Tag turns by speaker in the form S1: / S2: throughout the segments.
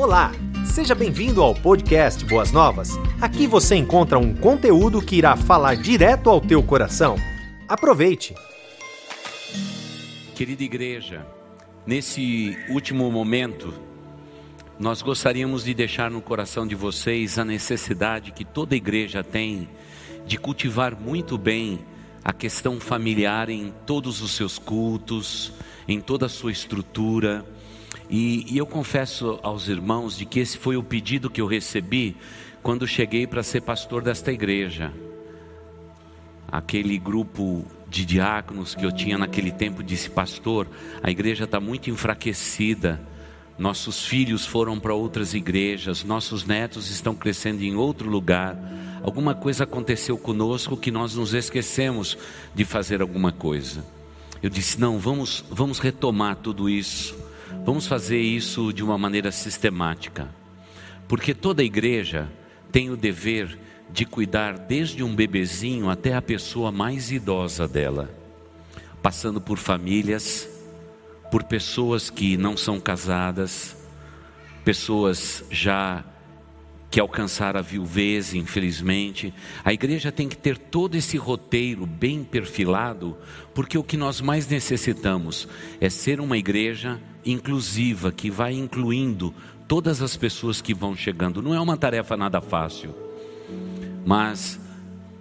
S1: Olá, seja bem-vindo ao podcast Boas Novas. Aqui você encontra um conteúdo que irá falar direto ao teu coração. Aproveite!
S2: Querida igreja, nesse último momento, nós gostaríamos de deixar no coração de vocês a necessidade que toda igreja tem de cultivar muito bem a questão familiar em todos os seus cultos, em toda a sua estrutura. E, e, eu confesso aos irmãos de que esse foi o pedido que eu recebi quando cheguei para ser pastor desta igreja. Aquele grupo de diáconos que eu tinha naquele tempo disse: Pastor, a igreja está muito enfraquecida. Nossos filhos foram para outras igrejas, nossos netos estão crescendo em outro lugar. Alguma coisa aconteceu conosco que nós nos esquecemos de fazer alguma coisa. Eu disse: não, vamos, vamos retomar tudo isso, vamos fazer isso de uma maneira sistemática, porque toda igreja tem o dever de cuidar desde um bebezinho até a pessoa mais idosa dela, passando por famílias, por pessoas que não são casadas, pessoas já que alcançaram a viuvez, infelizmente. A igreja tem que ter todo esse roteiro bem perfilado, porque o que nós mais necessitamos é ser uma igreja inclusiva, que vai incluindo todas as pessoas que vão chegando. Não é uma tarefa nada fácil. Mas,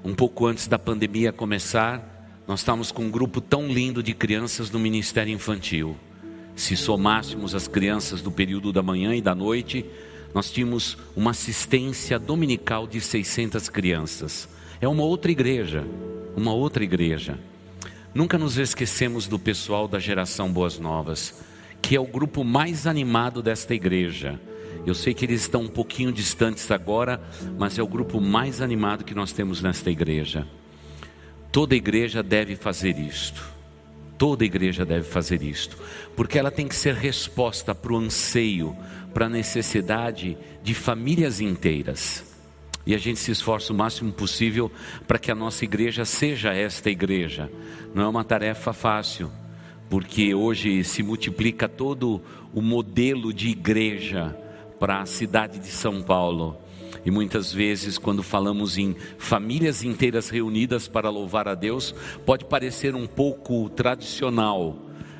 S2: um pouco antes da pandemia começar, nós estávamos com um grupo tão lindo de crianças no Ministério Infantil. Se somássemos as crianças do período da manhã e da noite, nós tínhamos uma assistência dominical de 600 crianças. É uma outra igreja, uma outra igreja. Nunca nos esquecemos do pessoal da geração Boas Novas, que é o grupo mais animado desta igreja. Eu sei que eles estão um pouquinho distantes agora, mas é o grupo mais animado que nós temos nesta igreja. Toda igreja deve fazer isto. Toda igreja deve fazer isto, porque ela tem que ser resposta para o anseio, para a necessidade de famílias inteiras. E a gente se esforça o máximo possível para que a nossa igreja seja esta igreja. Não é uma tarefa fácil, porque hoje se multiplica todo o modelo de igreja para a cidade de São Paulo. E muitas vezes, quando falamos em famílias inteiras reunidas para louvar a Deus, pode parecer um pouco tradicional,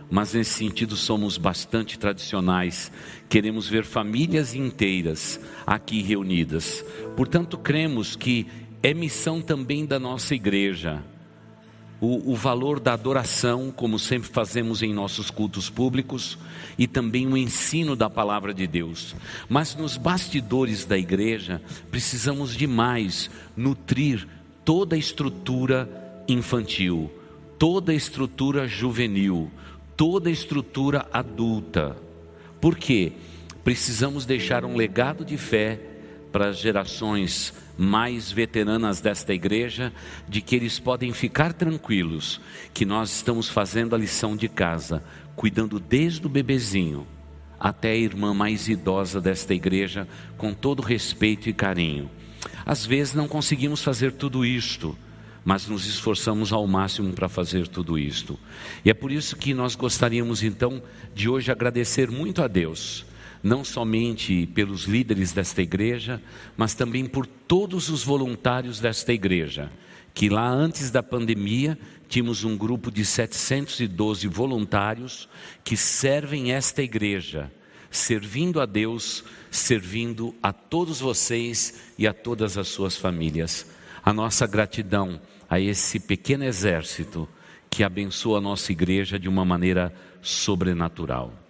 S2: mas nesse sentido somos bastante tradicionais. Queremos ver famílias inteiras aqui reunidas. Portanto, cremos que é missão também da nossa igreja o, o, valor da adoração, como sempre fazemos em nossos cultos públicos, e também o ensino da palavra de Deus. Mas nos bastidores da igreja, precisamos demais nutrir toda a estrutura infantil, toda a estrutura juvenil, toda a estrutura adulta. Por quê? Precisamos deixar um legado de fé para as gerações mais veteranas desta igreja, de que eles podem ficar tranquilos que nós estamos fazendo a lição de casa, cuidando desde o bebezinho até a irmã mais idosa desta igreja, com todo respeito e carinho. Às vezes não conseguimos fazer tudo isto, mas nos esforçamos ao máximo para fazer tudo isto. E é por isso que nós gostaríamos então de hoje agradecer muito a Deus não somente pelos líderes desta igreja, mas também por todos os voluntários desta igreja, que lá antes da pandemia tínhamos um grupo de 712 voluntários que servem esta igreja, servindo a Deus, servindo a todos vocês e a todas as suas famílias. A nossa gratidão a esse pequeno exército que abençoa a nossa igreja de uma maneira sobrenatural.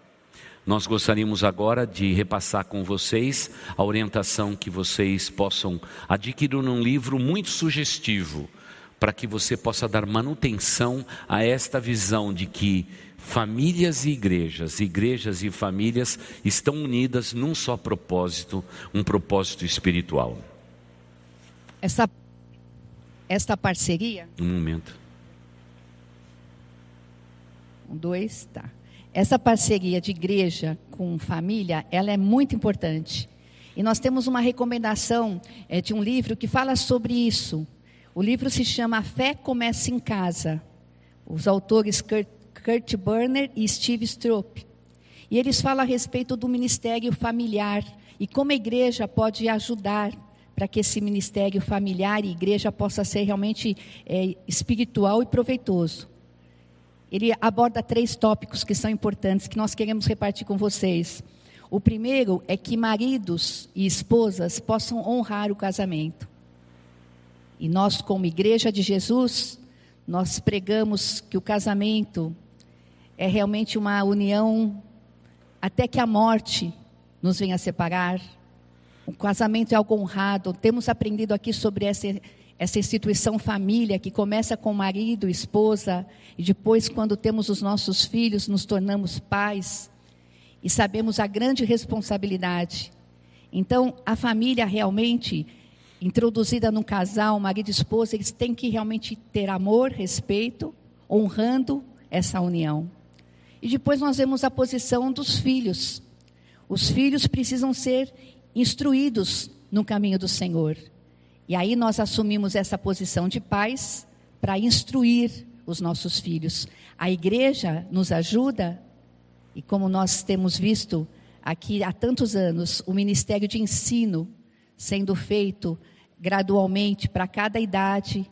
S2: Nós gostaríamos agora de repassar com vocês a orientação que vocês possam adquirir um livro muito sugestivo, para que você possa dar manutenção a esta visão de que famílias e igrejas, igrejas e famílias estão unidas num só propósito, um propósito espiritual.
S3: Essa, esta parceria.
S2: Um momento.
S3: Um, dois, tá. Essa parceria de igreja com família, ela é muito importante. E nós temos uma recomendação é, de um livro que fala sobre isso. O livro se chama A Fé Começa em Casa. Os autores Kurt, Kurt Burner e Steve Stroop. E eles falam a respeito do ministério familiar e como a igreja pode ajudar para que esse ministério familiar e igreja possa ser realmente é, espiritual e proveitoso. Ele aborda três tópicos que são importantes, que nós queremos repartir com vocês. O primeiro é que maridos e esposas possam honrar o casamento. E nós, como igreja de Jesus, nós pregamos que o casamento é realmente uma união até que a morte nos venha separar. O casamento é algo honrado. Temos aprendido aqui sobre essa, essa instituição família que começa com marido, esposa, e depois, quando temos os nossos filhos, nos tornamos pais e sabemos a grande responsabilidade. Então, a família realmente introduzida num casal, marido e esposa, eles têm que realmente ter amor, respeito, honrando essa união. E depois nós vemos a posição dos filhos. Os filhos precisam ser instruídos no caminho do Senhor. E aí nós assumimos essa posição de pais para instruir os nossos filhos. A igreja nos ajuda e como nós temos visto aqui há tantos anos, o ministério de ensino sendo feito gradualmente para cada idade,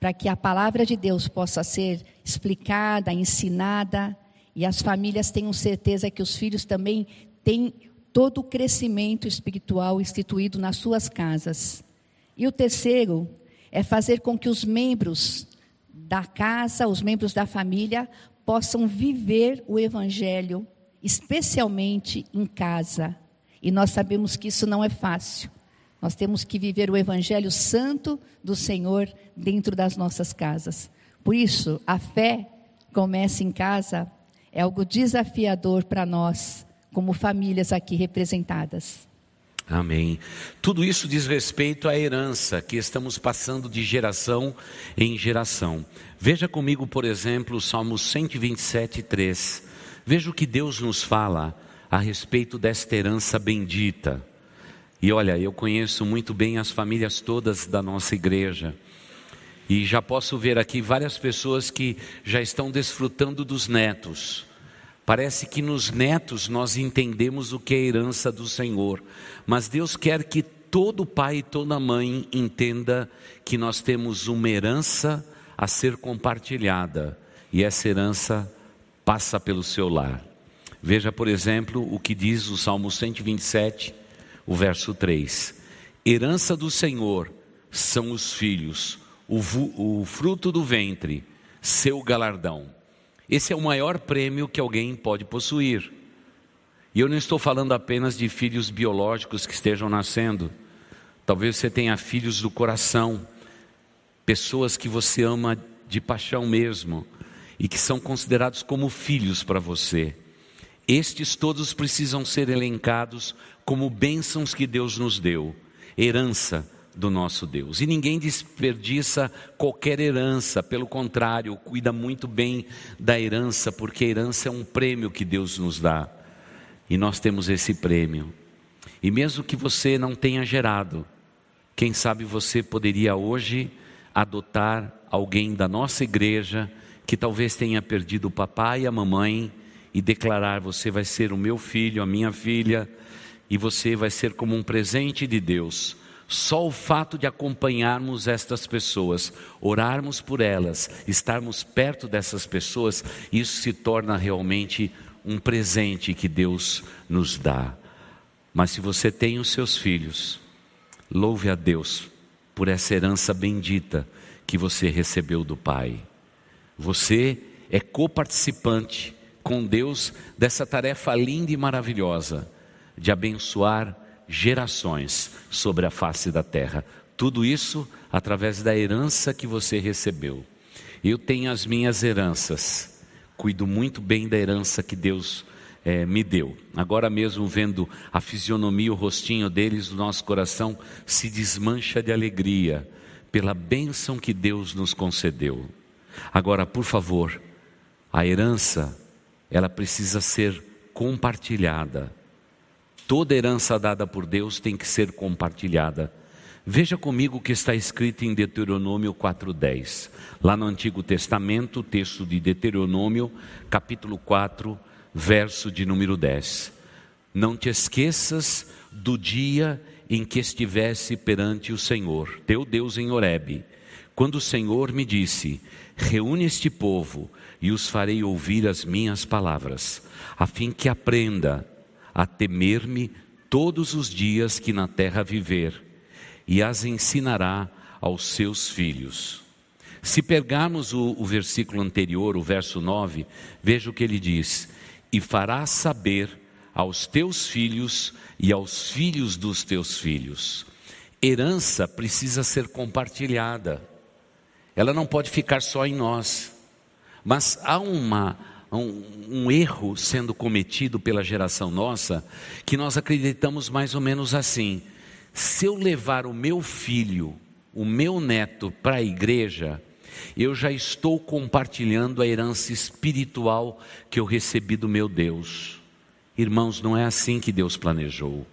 S3: para que a palavra de Deus possa ser explicada, ensinada, e as famílias tenham certeza que os filhos também têm todo o crescimento espiritual instituído nas suas casas. E o terceiro é fazer com que os membros da casa, os membros da família, possam viver o Evangelho, especialmente em casa. E nós sabemos que isso não é fácil. Nós temos que viver o Evangelho santo do Senhor dentro das nossas casas. Por isso, a fé começa em casa, é algo desafiador para nós, como famílias aqui representadas.
S2: Amém. Tudo isso diz respeito à herança que estamos passando de geração em geração. Veja comigo, por exemplo, o Salmo 127, 3. Veja o que Deus nos fala a respeito desta herança bendita. E olha, eu conheço muito bem as famílias todas da nossa igreja. E já posso ver aqui várias pessoas que já estão desfrutando dos netos. Parece que nos netos nós entendemos o que é herança do Senhor, mas Deus quer que todo pai e toda mãe entenda que nós temos uma herança a ser compartilhada e essa herança passa pelo seu lar. Veja, por exemplo, o que diz o Salmo 127, o verso 3: Herança do Senhor são os filhos, o, o fruto do ventre, seu galardão. Esse é o maior prêmio que alguém pode possuir. E eu não estou falando apenas de filhos biológicos que estejam nascendo. Talvez você tenha filhos do coração, pessoas que você ama de paixão mesmo e que são considerados como filhos para você. Estes todos precisam ser elencados como bênçãos que Deus nos deu, herança do nosso Deus. E ninguém desperdiça qualquer herança, pelo contrário, cuida muito bem da herança, porque a herança é um prêmio que Deus nos dá. E nós temos esse prêmio. E mesmo que você não tenha gerado, quem sabe você poderia hoje adotar alguém da nossa igreja que talvez tenha perdido o papai e a mamãe e declarar: Você vai ser o meu filho, a minha filha, e você vai ser como um presente de Deus só o fato de acompanharmos estas pessoas, orarmos por elas, estarmos perto dessas pessoas, isso se torna realmente um presente que Deus nos dá. Mas se você tem os seus filhos, louve a Deus por essa herança bendita que você recebeu do Pai. Você é coparticipante com Deus dessa tarefa linda e maravilhosa de abençoar gerações sobre a face da terra. Tudo isso através da herança que você recebeu. Eu tenho as minhas heranças, cuido muito bem da herança que Deus é, me deu. Agora mesmo, vendo a fisionomia, o rostinho deles, o nosso coração se desmancha de alegria pela bênção que Deus nos concedeu. Agora, por favor, a herança, ela precisa ser compartilhada Toda herança dada por Deus tem que ser compartilhada. Veja comigo o que está escrito em Deuteronômio 4:10. Lá no Antigo Testamento, o texto de Deuteronômio, capítulo 4, verso de número 10. Não te esqueças do dia em que estivesse perante o Senhor, teu Deus em Horebe, quando o Senhor me disse: Reúne este povo e os farei ouvir as minhas palavras, a fim que aprenda a temer-me todos os dias que na terra viver, e as ensinará aos seus filhos. Se pegarmos o, o versículo anterior, o verso 9, veja o que ele diz: E farás saber aos teus filhos e aos filhos dos teus filhos. Herança precisa ser compartilhada, ela não pode ficar só em nós. Mas há uma, um, um, erro sendo cometido pela geração nossa, que nós acreditamos mais ou menos assim: se eu levar o meu filho, o meu neto para a igreja, eu já estou compartilhando a herança espiritual que eu recebi do meu Deus. Irmãos, não é assim que Deus planejou.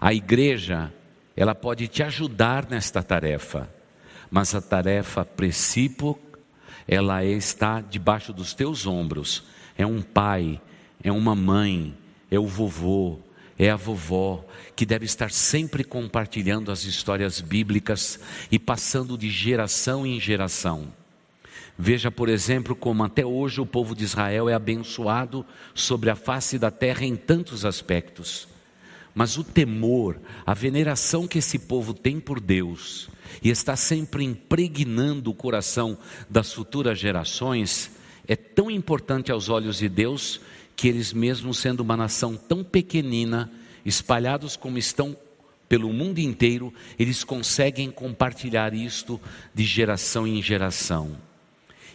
S2: A igreja, ela pode te ajudar nesta tarefa, mas a tarefa princípio, ela está debaixo dos teus ombros. É um pai, é uma mãe, é o vovô, é a vovó, que deve estar sempre compartilhando as histórias bíblicas e passando de geração em geração. Veja, por exemplo, como até hoje o povo de Israel é abençoado sobre a face da terra em tantos aspectos. Mas o temor, a veneração que esse povo tem por Deus e está sempre impregnando o coração das futuras gerações, é tão importante aos olhos de Deus que eles, mesmo sendo uma nação tão pequenina, espalhados como estão pelo mundo inteiro, eles conseguem compartilhar isto de geração em geração.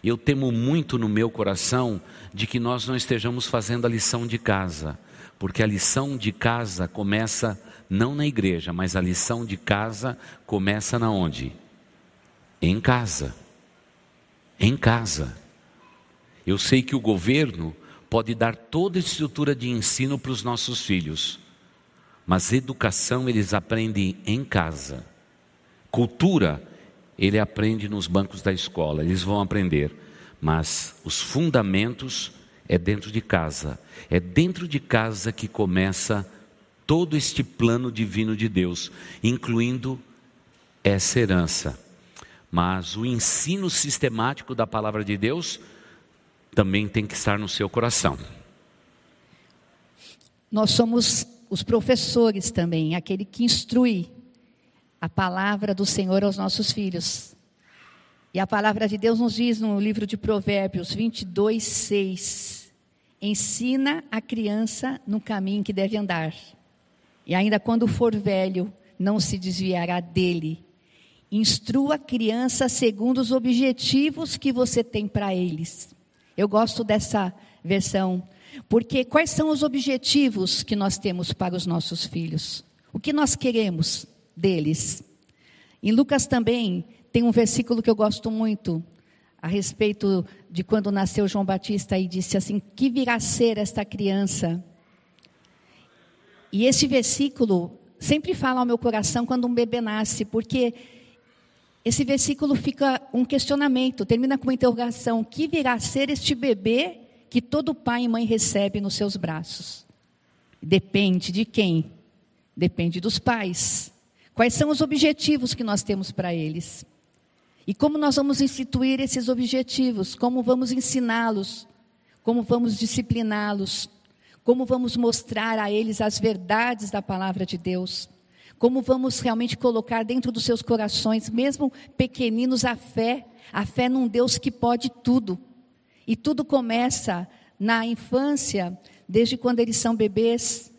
S2: Eu temo muito no meu coração de que nós não estejamos fazendo a lição de casa, porque a lição de casa começa não na igreja, mas a lição de casa começa na onde? Em casa. Em casa. Eu sei que o governo pode dar toda a estrutura de ensino para os nossos filhos, mas educação eles aprendem em casa. Cultura ele aprende nos bancos da escola, eles vão aprender, mas os fundamentos é dentro de casa. É dentro de casa que começa todo este plano divino de Deus, incluindo essa herança. Mas o ensino sistemático da palavra de Deus também tem que estar no seu coração.
S3: Nós somos os professores também, aquele que instrui a palavra do Senhor aos nossos filhos. E a palavra de Deus nos diz no livro de Provérbios 22, 6: Ensina a criança no caminho que deve andar, e ainda quando for velho, não se desviará dele. Instrua a criança segundo os objetivos que você tem para eles. Eu gosto dessa versão, porque quais são os objetivos que nós temos para os nossos filhos? O que nós queremos? deles. Em Lucas também tem um versículo que eu gosto muito a respeito de quando nasceu João Batista e disse assim: Que virá ser esta criança? E esse versículo sempre fala ao meu coração quando um bebê nasce, porque esse versículo fica um questionamento, termina com uma interrogação: Que virá a ser este bebê que todo pai e mãe recebe nos seus braços? Depende de quem? Depende dos pais. Quais são os objetivos que nós temos para eles? E como nós vamos instituir esses objetivos? Como vamos ensiná-los? Como vamos discipliná-los? Como vamos mostrar a eles as verdades da palavra de Deus? Como vamos realmente colocar dentro dos seus corações, mesmo pequeninos, a fé, a fé num Deus que pode tudo. E tudo começa na infância, desde quando eles são bebês,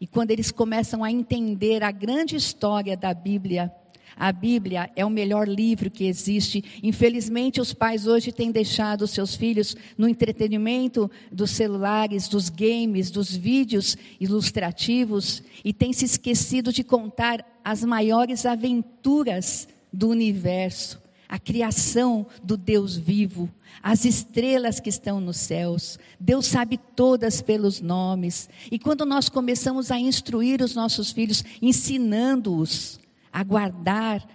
S3: e quando eles começam a entender a grande história da Bíblia, a Bíblia é o melhor livro que existe. Infelizmente, os pais hoje têm deixado seus filhos no entretenimento dos celulares, dos games, dos vídeos ilustrativos e têm se esquecido de contar as maiores aventuras do universo a criação do Deus vivo, as estrelas que estão nos céus. Deus sabe todas pelos nomes. E quando nós começamos a instruir os nossos filhos, ensinando-os a guardar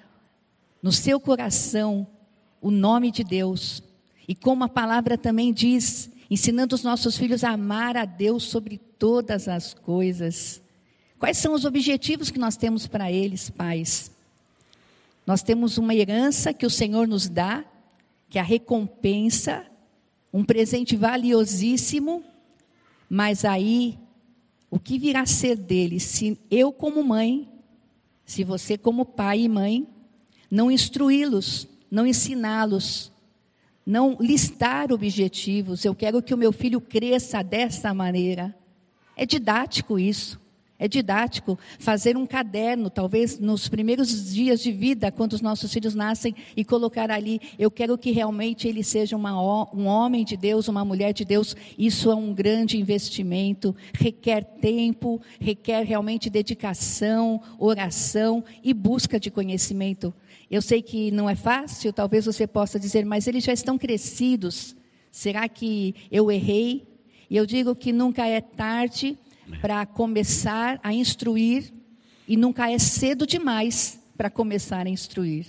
S3: no seu coração o nome de Deus, e como a palavra também diz ensinando os nossos filhos a amar a Deus sobre todas as coisas. Quais são os objetivos que nós temos para eles, pais? Nós temos uma herança que o Senhor nos dá, que é a recompensa, um presente valiosíssimo, mas aí o que virá a ser deles se eu, como mãe, se você, como pai e mãe, não instruí-los, não ensiná-los, não listar objetivos. Eu quero que o meu filho cresça dessa maneira. É didático isso. É didático fazer um caderno, talvez nos primeiros dias de vida, quando os nossos filhos nascem, e colocar ali: eu quero que realmente ele seja uma, um homem de Deus, uma mulher de Deus. Isso é um grande investimento, requer tempo, requer realmente dedicação, oração e busca de conhecimento. Eu sei que não é fácil, talvez você possa dizer, mas eles já estão crescidos. Será que eu errei? E eu digo que nunca é tarde para começar a instruir e nunca é cedo demais para começar a instruir.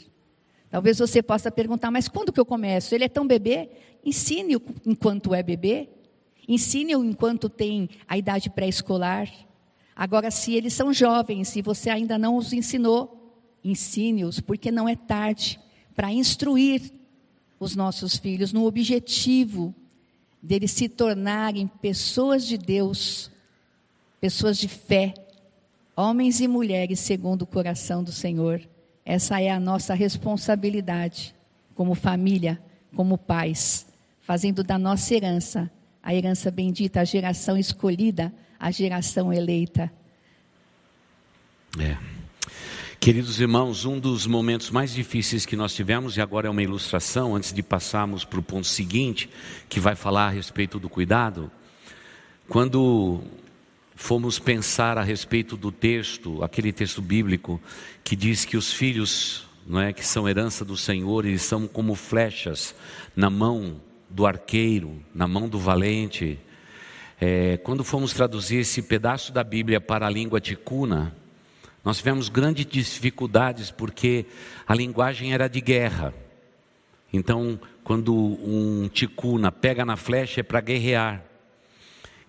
S3: Talvez você possa perguntar, mas quando que eu começo? Ele é tão bebê? Ensine-o enquanto é bebê. Ensine-o enquanto tem a idade pré-escolar. Agora, se eles são jovens e você ainda não os ensinou, ensine-os, porque não é tarde para instruir os nossos filhos no objetivo deles se tornarem pessoas de Deus pessoas de fé, homens e mulheres segundo o coração do Senhor. Essa é a nossa responsabilidade como família, como pais, fazendo da nossa herança a herança bendita, a geração escolhida, a geração eleita.
S2: É. Queridos irmãos, um dos momentos mais difíceis que nós tivemos, e agora é uma ilustração, antes de passarmos para o ponto seguinte, que vai falar a respeito do cuidado, quando fomos pensar a respeito do texto, aquele texto bíblico que diz que os filhos, não é, que são herança do Senhor, eles são como flechas na mão do arqueiro, na mão do valente. É, quando fomos traduzir esse pedaço da Bíblia para a língua ticuna, nós tivemos grandes dificuldades porque a linguagem era de guerra. Então, quando um ticuna pega na flecha é para guerrear.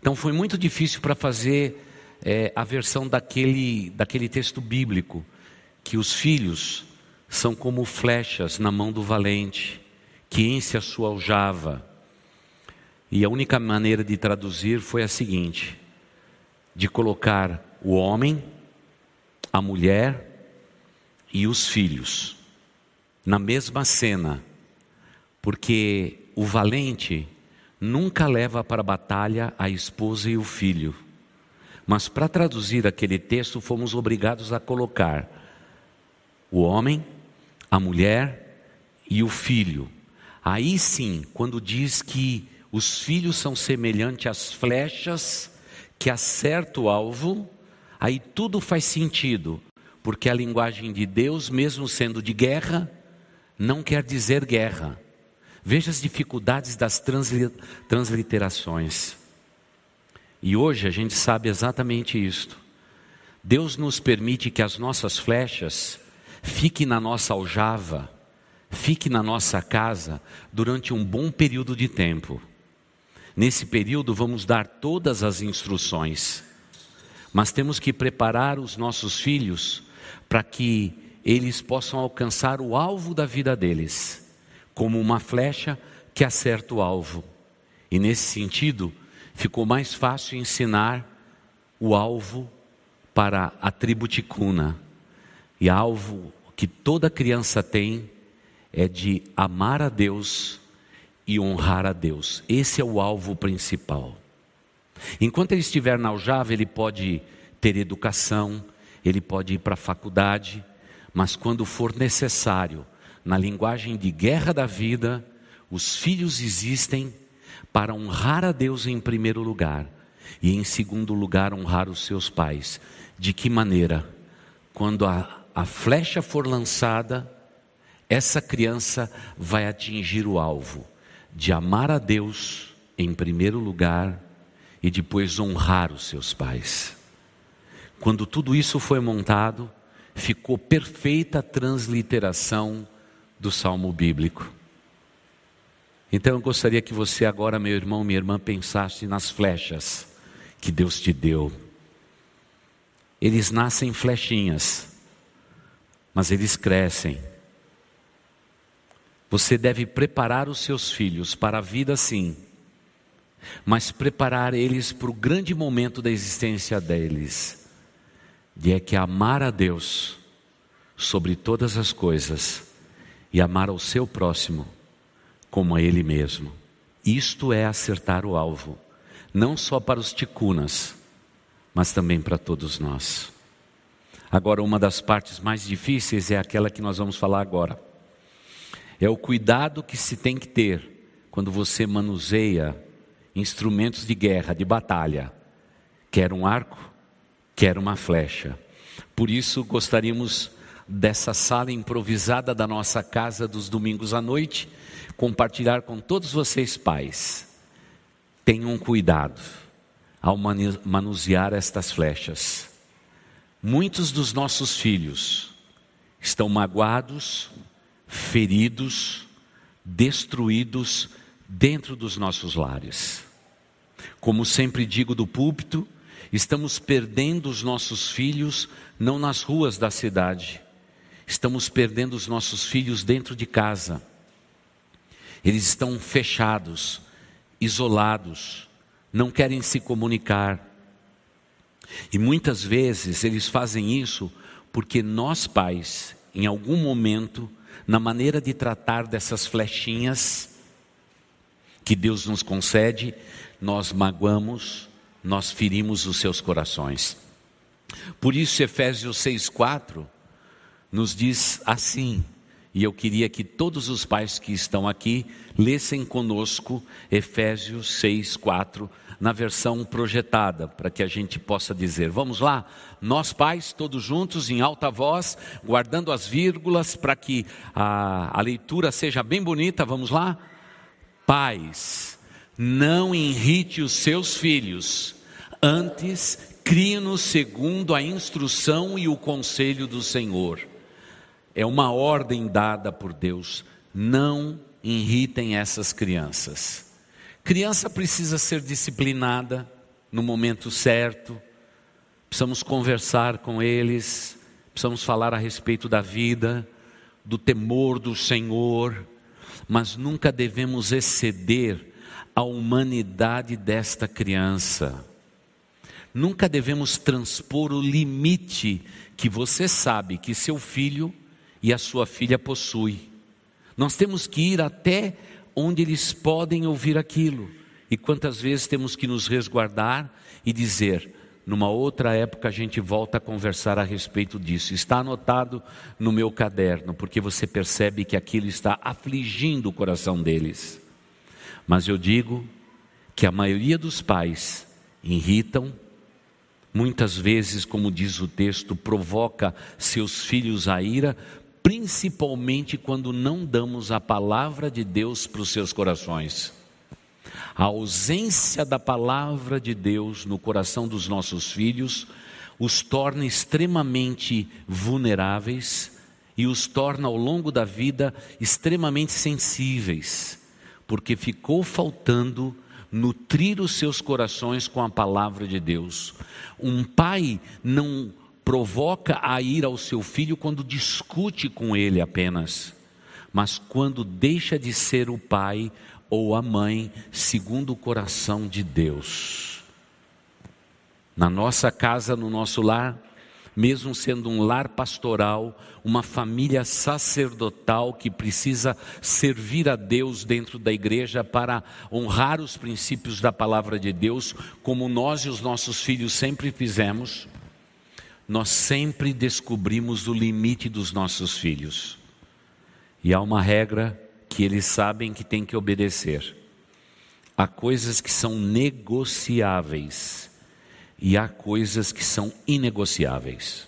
S2: Então foi muito difícil para fazer é, a versão daquele, daquele texto bíblico, que os filhos são como flechas na mão do valente, que enche a sua aljava. E a única maneira de traduzir foi a seguinte: de colocar o homem, a mulher e os filhos na mesma cena, porque o valente nunca leva para a batalha a esposa e o filho. Mas para traduzir aquele texto, fomos obrigados a colocar o homem, a mulher e o filho. Aí sim, quando diz que os filhos são semelhantes às flechas que acertam o alvo, aí tudo faz sentido, porque a linguagem de Deus, mesmo sendo de guerra, não quer dizer guerra Veja as dificuldades das transliterações. E hoje a gente sabe exatamente isto. Deus nos permite que as nossas flechas fiquem na nossa aljava, fiquem na nossa casa durante um bom período de tempo. Nesse período vamos dar todas as instruções, mas temos que preparar os nossos filhos para que eles possam alcançar o alvo da vida deles como uma flecha que acerta o alvo. E nesse sentido, ficou mais fácil ensinar o alvo para a tribo ticuna. E alvo que toda criança tem é de amar a Deus e honrar a Deus. Esse é o alvo principal. Enquanto ele estiver na aljava, ele pode ter educação, ele pode ir para a faculdade, mas quando for necessário, na linguagem de guerra da vida, os filhos existem para honrar a Deus em primeiro lugar e, em segundo lugar, honrar os seus pais. De que maneira? Quando a, a flecha for lançada, essa criança vai atingir o alvo de amar a Deus em primeiro lugar e depois honrar os seus pais. Quando tudo isso foi montado, ficou perfeita a transliteração do salmo bíblico. Então eu gostaria que você agora, meu irmão, minha irmã, pensasse nas flechas que Deus te deu. Eles nascem flechinhas, mas eles crescem. Você deve preparar os seus filhos para a vida sim, mas preparar eles para o grande momento da existência deles, de é que amar a Deus sobre todas as coisas e amar ao seu próximo como a ele mesmo. Isto é acertar o alvo, não só para os ticunas, mas também para todos nós. Agora, uma das partes mais difíceis é aquela que nós vamos falar agora. É o cuidado que se tem que ter quando você manuseia instrumentos de guerra, de batalha, quer um arco, quer uma flecha. Por isso, gostaríamos dessa sala improvisada da nossa casa dos domingos à noite compartilhar com todos vocês, pais. Tenham cuidado ao manusear estas flechas. Muitos dos nossos filhos estão magoados, feridos, destruídos dentro dos nossos lares. Como sempre digo do púlpito, estamos perdendo os nossos filhos não nas ruas da cidade, estamos perdendo os nossos filhos dentro de casa eles estão fechados, isolados, não querem se comunicar. E muitas vezes eles fazem isso porque nós pais, em algum momento, na maneira de tratar dessas flechinhas que Deus nos concede, nós magoamos, nós ferimos os seus corações. Por isso, Efésios 6,4 nos diz assim: e eu queria que todos os pais que estão aqui lessem conosco Efésios 6, 4, na versão projetada, para que a gente possa dizer: vamos lá, nós pais, todos juntos, em alta voz, guardando as vírgulas, para que a, a leitura seja bem bonita, vamos lá? Pais, não irrite os seus filhos, antes crie-nos segundo a instrução e o conselho do Senhor é uma ordem dada por Deus. Não irritem essas crianças. Criança precisa ser disciplinada no momento certo. Precisamos conversar com eles, precisamos falar a respeito da vida, do temor do Senhor, mas nunca devemos exceder a humanidade desta criança. Nunca devemos transpor o limite que você sabe que seu filho e a sua filha possui. Nós temos que ir até onde eles podem ouvir aquilo. E quantas vezes temos que nos resguardar e dizer, numa outra época a gente volta a conversar a respeito disso. Está anotado no meu caderno, porque você percebe que aquilo está afligindo o coração deles. Mas eu digo que a maioria dos pais irritam, muitas vezes, como diz o texto, provoca seus filhos a ira, principalmente quando não damos a palavra de Deus para os seus corações. A ausência da palavra de Deus no coração dos nossos filhos os torna extremamente vulneráveis e os torna ao longo da vida extremamente sensíveis, porque ficou faltando nutrir os seus corações com a palavra de Deus. Um pai não provoca a ira ao seu filho quando discute com ele apenas, mas quando deixa de ser o pai ou a mãe segundo o coração de Deus. Na nossa casa, no nosso lar, mesmo sendo um lar pastoral, uma família sacerdotal que precisa servir a Deus dentro da igreja para honrar os princípios da palavra de Deus, como nós e os nossos filhos sempre fizemos nós sempre descobrimos o limite dos nossos filhos. E há uma regra que eles sabem que tem que obedecer. Há coisas que são negociáveis e há coisas que são inegociáveis.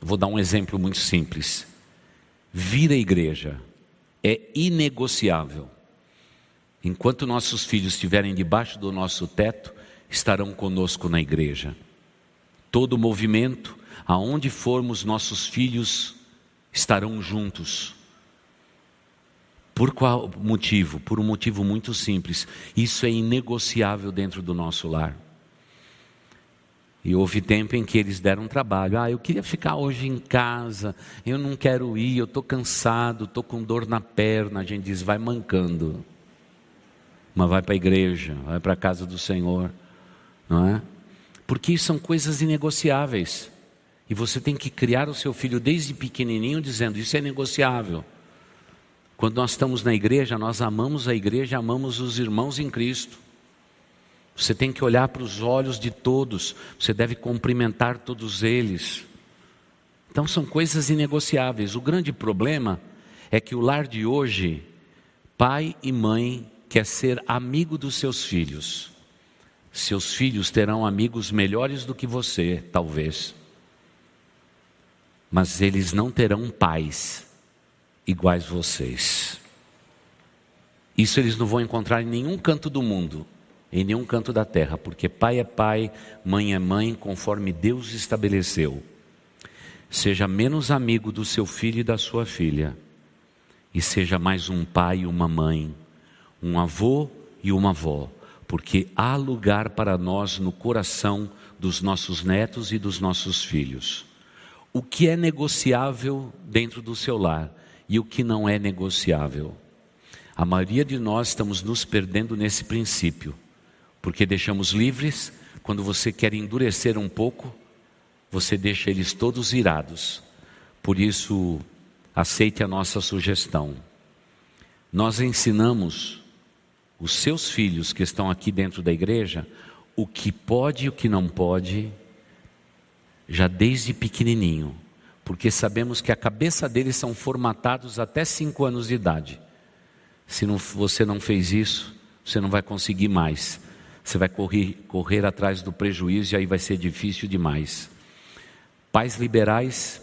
S2: Vou dar um exemplo muito simples. Vir à igreja é inegociável. Enquanto nossos filhos estiverem debaixo do nosso teto, estarão conosco na igreja todo movimento, aonde formos, nossos filhos estarão juntos. Por qual motivo? Por um motivo muito simples. Isso é inegociável dentro do nosso lar. E houve tempo em que eles deram trabalho. Ah, eu queria ficar hoje em casa, eu não quero ir, eu estou cansado, estou com dor na perna. A gente diz, vai mancando. Mas vai para a igreja, vai para a casa do Senhor, não é? Porque são coisas inegociáveis. E você tem que criar o seu filho desde pequenininho dizendo: Isso é negociável. Quando nós estamos na igreja, nós amamos a igreja, amamos os irmãos em Cristo. Você tem que olhar para os olhos de todos, você deve cumprimentar todos eles. Então são coisas inegociáveis. O grande problema é que o lar de hoje, pai e mãe quer ser amigo dos seus filhos. Seus filhos terão amigos melhores do que você, talvez. Mas eles não terão pais iguais vocês. Isso eles não vão encontrar em nenhum canto do mundo em nenhum canto da terra, porque pai é pai, mãe é mãe, conforme Deus estabeleceu. Seja menos amigo do seu filho e da sua filha, e seja mais um pai e uma mãe, um avô e uma avó, porque há lugar para nós no coração dos nossos netos e dos nossos filhos. O que é negociável dentro do seu lar e o que não é negociável. A maioria de nós estamos nos perdendo nesse princípio porque deixamos livres, quando você quer endurecer um pouco, você deixa eles todos irados. Por isso, aceite a nossa sugestão. Nós ensinamos os seus filhos que estão aqui dentro da igreja o que pode e o que não pode, já desde pequenininho, porque sabemos que a cabeça deles são formatados até cinco anos de idade. Se não, você não fez isso, você não vai conseguir mais. Você vai correr, correr atrás do prejuízo e aí vai ser difícil demais. Pais liberais,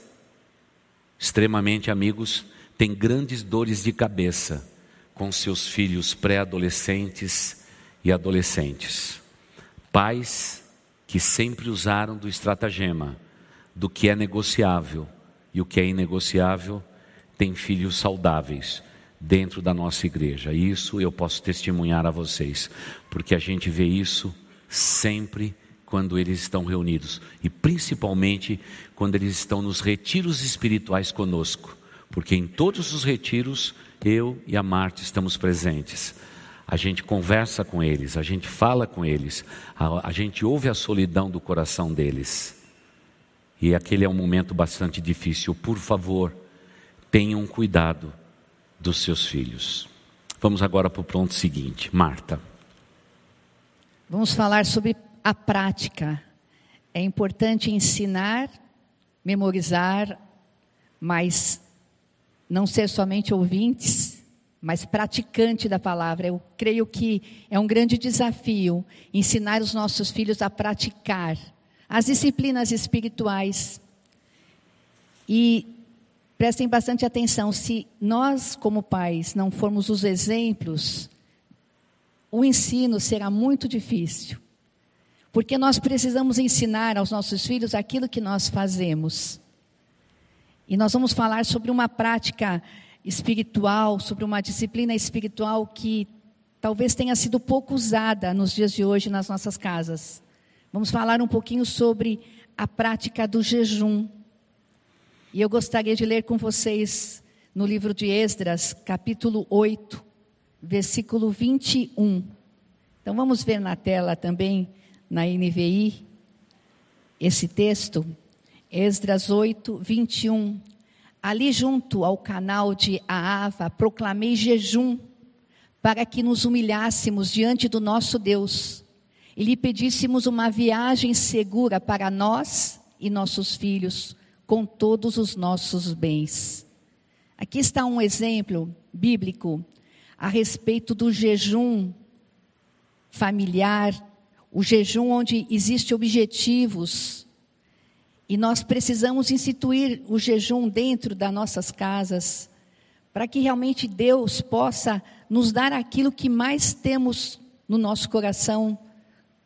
S2: extremamente amigos, têm grandes dores de cabeça com seus filhos pré-adolescentes e adolescentes. Pais que sempre usaram do estratagema, do que é negociável e o que é inegociável, têm filhos saudáveis dentro da nossa igreja. Isso eu posso testemunhar a vocês, porque a gente vê isso sempre quando eles estão reunidos e principalmente quando eles estão nos retiros espirituais conosco, porque em todos os retiros eu e a Marte estamos presentes. A gente conversa com eles, a gente fala com eles, a, a gente ouve a solidão do coração deles. E aquele é um momento bastante difícil. Por favor, tenham cuidado dos seus filhos. Vamos agora para o ponto seguinte. Marta.
S3: Vamos falar sobre a prática. É importante ensinar, memorizar, mas não ser somente ouvintes, mas praticante da palavra. Eu creio que é um grande desafio ensinar os nossos filhos a praticar as disciplinas espirituais. E Prestem bastante atenção, se nós, como pais, não formos os exemplos, o ensino será muito difícil. Porque nós precisamos ensinar aos nossos filhos aquilo que nós fazemos. E nós vamos falar sobre uma prática espiritual, sobre uma disciplina espiritual que talvez tenha sido pouco usada nos dias de hoje nas nossas casas. Vamos falar um pouquinho sobre a prática do jejum. E eu gostaria de ler com vocês no livro de Esdras, capítulo 8, versículo 21. Então vamos ver na tela também, na NVI, esse texto. Esdras 8, 21. Ali junto ao canal de Aava, proclamei jejum para que nos humilhássemos diante do nosso Deus e lhe pedíssemos uma viagem segura para nós e nossos filhos com todos os nossos bens. Aqui está um exemplo bíblico a respeito do jejum familiar, o jejum onde existem objetivos. E nós precisamos instituir o jejum dentro das nossas casas, para que realmente Deus possa nos dar aquilo que mais temos no nosso coração,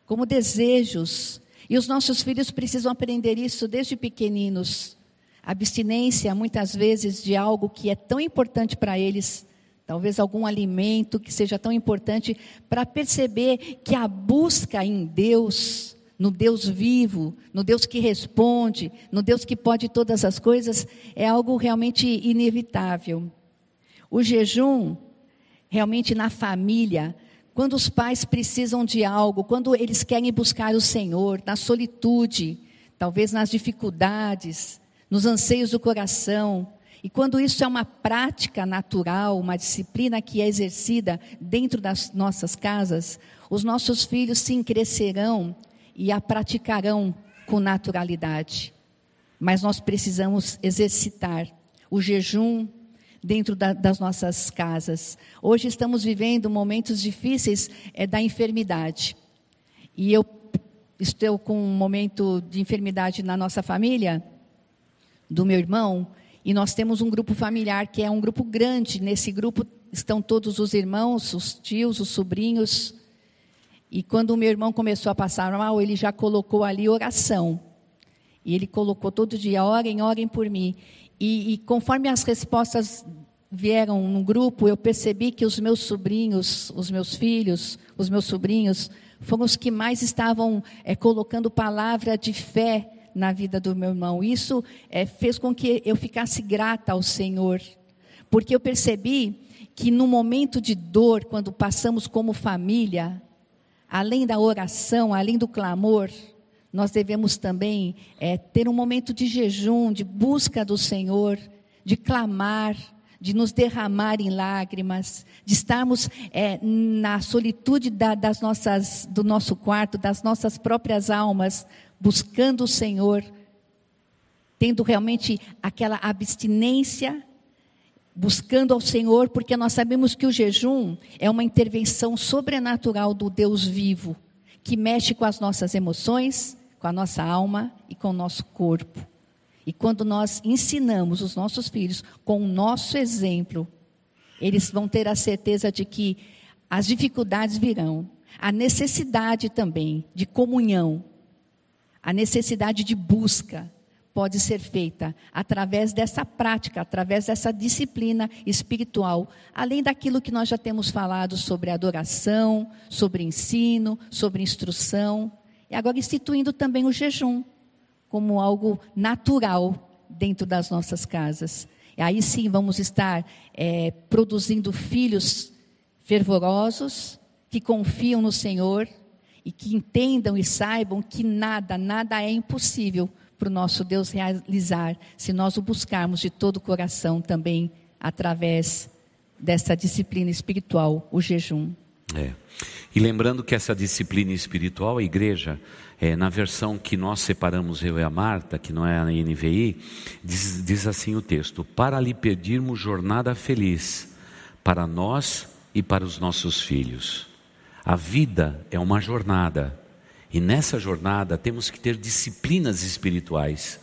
S3: como desejos, e os nossos filhos precisam aprender isso desde pequeninos. Abstinência, muitas vezes, de algo que é tão importante para eles, talvez algum alimento que seja tão importante para perceber que a busca em Deus, no Deus vivo, no Deus que responde, no Deus que pode todas as coisas, é algo realmente inevitável. O jejum, realmente na família, quando os pais precisam de algo, quando eles querem buscar o Senhor, na solitude, talvez nas dificuldades, nos anseios do coração, e quando isso é uma prática natural, uma disciplina que é exercida dentro das nossas casas, os nossos filhos sim crescerão e a praticarão com naturalidade. Mas nós precisamos exercitar o jejum dentro da, das nossas casas. Hoje estamos vivendo momentos difíceis é, da enfermidade. E eu estou com um momento de enfermidade na nossa família, do meu irmão, e nós temos um grupo familiar que é um grupo grande. Nesse grupo estão todos os irmãos, os tios, os sobrinhos. E quando o meu irmão começou a passar mal, ele já colocou ali oração. E ele colocou todo dia: orem, orem por mim. E, e conforme as respostas vieram no grupo, eu percebi que os meus sobrinhos, os meus filhos, os meus sobrinhos, foram os que mais estavam é, colocando palavra de fé na vida do meu irmão. Isso é, fez com que eu ficasse grata ao Senhor, porque eu percebi que no momento de dor, quando passamos como família, além da oração, além do clamor, nós devemos também é, ter um momento de jejum, de busca do Senhor, de clamar, de nos derramar em lágrimas, de estarmos é, na solitude da, das nossas, do nosso quarto, das nossas próprias almas, buscando o Senhor, tendo realmente aquela abstinência, buscando ao Senhor, porque nós sabemos que o jejum é uma intervenção sobrenatural do Deus vivo, que mexe com as nossas emoções, com a nossa alma e com o nosso corpo. E quando nós ensinamos os nossos filhos com o nosso exemplo, eles vão ter a certeza de que as dificuldades virão, a necessidade também de comunhão, a necessidade de busca pode ser feita através dessa prática, através dessa disciplina espiritual, além daquilo que nós já temos falado sobre adoração, sobre ensino, sobre instrução, e agora instituindo também o jejum como algo natural dentro das nossas casas. E aí sim vamos estar é, produzindo filhos fervorosos, que confiam no Senhor e que entendam e saibam que nada, nada é impossível para o nosso Deus realizar, se nós o buscarmos de todo o coração também através dessa disciplina espiritual, o jejum.
S2: É. E lembrando que essa disciplina espiritual, a igreja, é, na versão que nós separamos, eu e a Marta, que não é a NVI, diz, diz assim o texto: Para lhe pedirmos jornada feliz, para nós e para os nossos filhos. A vida é uma jornada, e nessa jornada temos que ter disciplinas espirituais,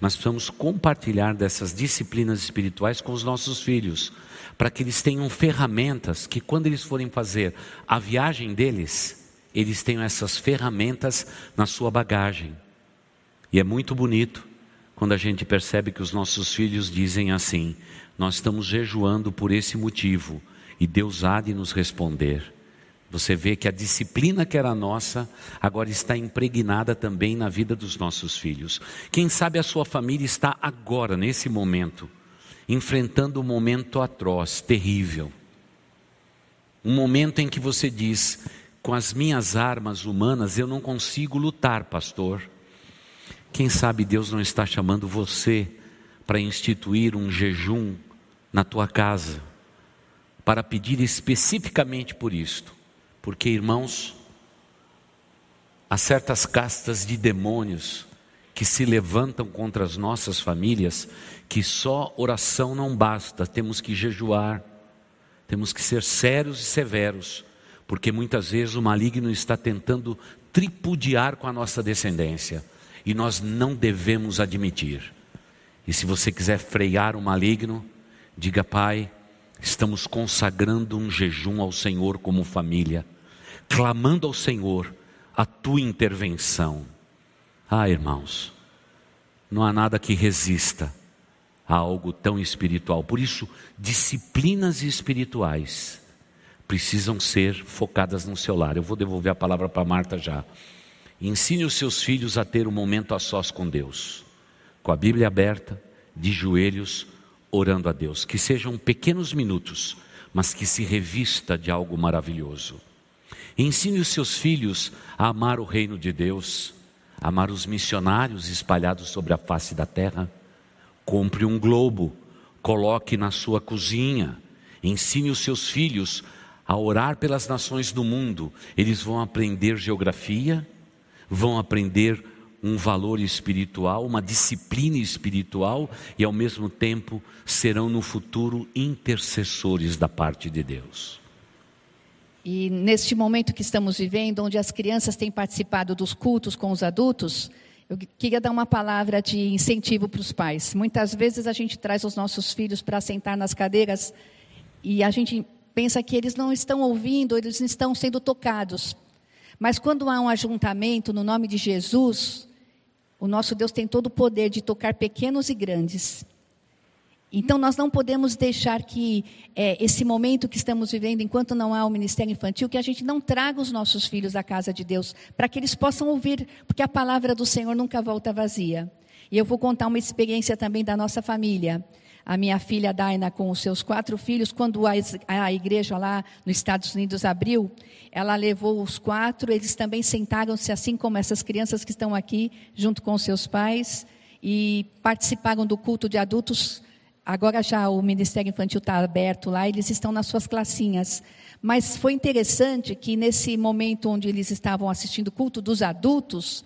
S2: mas precisamos compartilhar dessas disciplinas espirituais com os nossos filhos, para que eles tenham ferramentas que, quando eles forem fazer a viagem deles, eles tenham essas ferramentas na sua bagagem. E é muito bonito quando a gente percebe que os nossos filhos dizem assim: Nós estamos jejuando por esse motivo e Deus há de nos responder. Você vê que a disciplina que era nossa agora está impregnada também na vida dos nossos filhos. Quem sabe a sua família está agora, nesse momento, enfrentando um momento atroz, terrível. Um momento em que você diz: com as minhas armas humanas eu não consigo lutar, pastor. Quem sabe Deus não está chamando você para instituir um jejum na tua casa, para pedir especificamente por isto, porque irmãos, há certas castas de demônios que se levantam contra as nossas famílias, que só oração não basta, temos que jejuar, temos que ser sérios e severos porque muitas vezes o maligno está tentando tripudiar com a nossa descendência e nós não devemos admitir. E se você quiser frear o maligno, diga, Pai, estamos consagrando um jejum ao Senhor como família, clamando ao Senhor a tua intervenção. Ah, irmãos, não há nada que resista a algo tão espiritual. Por isso, disciplinas espirituais precisam ser focadas no seu lar. Eu vou devolver a palavra para Marta já. Ensine os seus filhos a ter um momento a sós com Deus, com a Bíblia aberta, de joelhos, orando a Deus. Que sejam pequenos minutos, mas que se revista de algo maravilhoso. Ensine os seus filhos a amar o reino de Deus, amar os missionários espalhados sobre a face da terra. Compre um globo, coloque na sua cozinha. Ensine os seus filhos a orar pelas nações do mundo. Eles vão aprender geografia, vão aprender um valor espiritual, uma disciplina espiritual e ao mesmo tempo serão no futuro intercessores da parte de Deus.
S3: E neste momento que estamos vivendo, onde as crianças têm participado dos cultos com os adultos, eu queria dar uma palavra de incentivo para os pais. Muitas vezes a gente traz os nossos filhos para sentar nas cadeiras e a gente pensa que eles não estão ouvindo, eles não estão sendo tocados. Mas quando há um ajuntamento no nome de Jesus, o nosso Deus tem todo o poder de tocar pequenos e grandes. Então, nós não podemos deixar que é, esse momento que estamos vivendo, enquanto não há o ministério infantil, que a gente não traga os nossos filhos à casa de Deus, para que eles possam ouvir, porque a palavra do Senhor nunca volta vazia. E eu vou contar uma experiência também da nossa família. A minha filha Daina, com os seus quatro filhos, quando a, a igreja lá nos Estados Unidos abriu, ela levou os quatro, eles também sentaram-se, assim como essas crianças que estão aqui, junto com seus pais, e participaram do culto de adultos Agora já o Ministério Infantil está aberto lá, eles estão nas suas classinhas. Mas foi interessante que nesse momento onde eles estavam assistindo o culto dos adultos,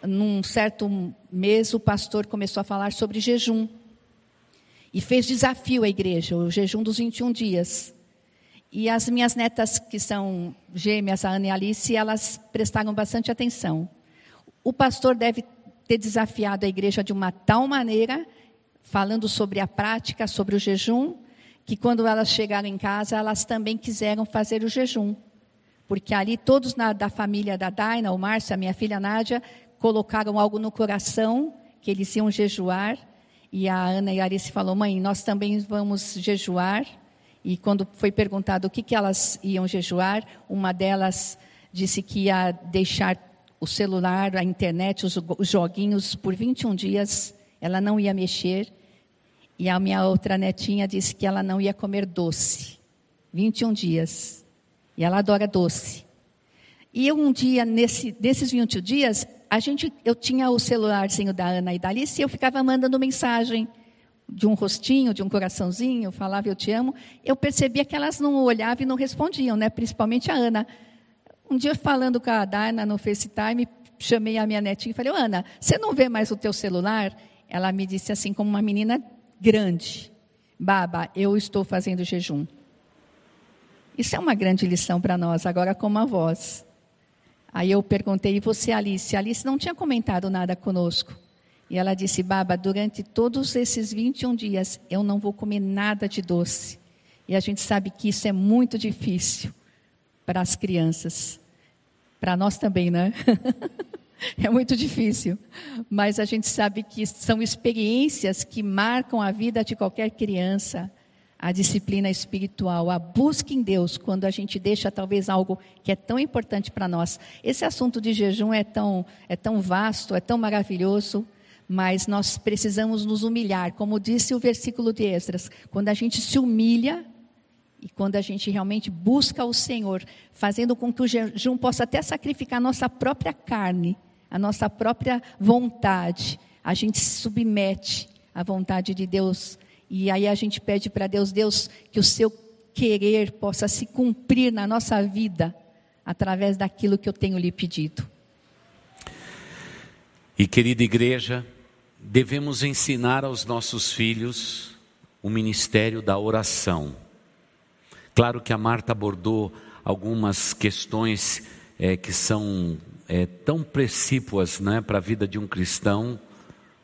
S3: num certo mês o pastor começou a falar sobre jejum. E fez desafio à igreja, o jejum dos 21 dias. E as minhas netas, que são gêmeas, a Ana e a Alice, elas prestaram bastante atenção. O pastor deve ter desafiado a igreja de uma tal maneira falando sobre a prática, sobre o jejum, que quando elas chegaram em casa, elas também quiseram fazer o jejum. Porque ali todos na, da família da Daina, o Márcio, a minha filha Nádia, colocaram algo no coração, que eles iam jejuar. E a Ana e a Arice falou, mãe, nós também vamos jejuar. E quando foi perguntado o que, que elas iam jejuar, uma delas disse que ia deixar o celular, a internet, os, os joguinhos por 21 dias. Ela não ia mexer. E a minha outra netinha disse que ela não ia comer doce. 21 dias. E ela adora doce. E um dia, nesse, nesses 21 dias, a gente, eu tinha o celularzinho da Ana e da Alice e eu ficava mandando mensagem de um rostinho, de um coraçãozinho, falava eu te amo. Eu percebia que elas não olhavam e não respondiam, né? principalmente a Ana. Um dia, falando com a Dana no FaceTime, chamei a minha netinha e falei, Ana, você não vê mais o teu celular? Ela me disse assim, como uma menina grande. Baba, eu estou fazendo jejum. Isso é uma grande lição para nós, agora como avós. Aí eu perguntei, e você, Alice? A Alice não tinha comentado nada conosco. E ela disse, Baba, durante todos esses 21 dias eu não vou comer nada de doce. E a gente sabe que isso é muito difícil para as crianças. Para nós também, né? É muito difícil, mas a gente sabe que são experiências que marcam a vida de qualquer criança. A disciplina espiritual, a busca em Deus, quando a gente deixa talvez algo que é tão importante para nós. Esse assunto de jejum é tão, é tão vasto, é tão maravilhoso, mas nós precisamos nos humilhar, como disse o versículo de Esdras. Quando a gente se humilha, e quando a gente realmente busca o Senhor, fazendo com que o jejum possa até sacrificar nossa própria carne, a nossa própria vontade, a gente se submete à vontade de Deus. E aí a gente pede para Deus, Deus, que o seu querer possa se cumprir na nossa vida através daquilo que eu tenho lhe pedido.
S2: E querida igreja, devemos ensinar aos nossos filhos o ministério da oração. Claro que a Marta abordou algumas questões é, que são é, tão precípuas né, para a vida de um cristão,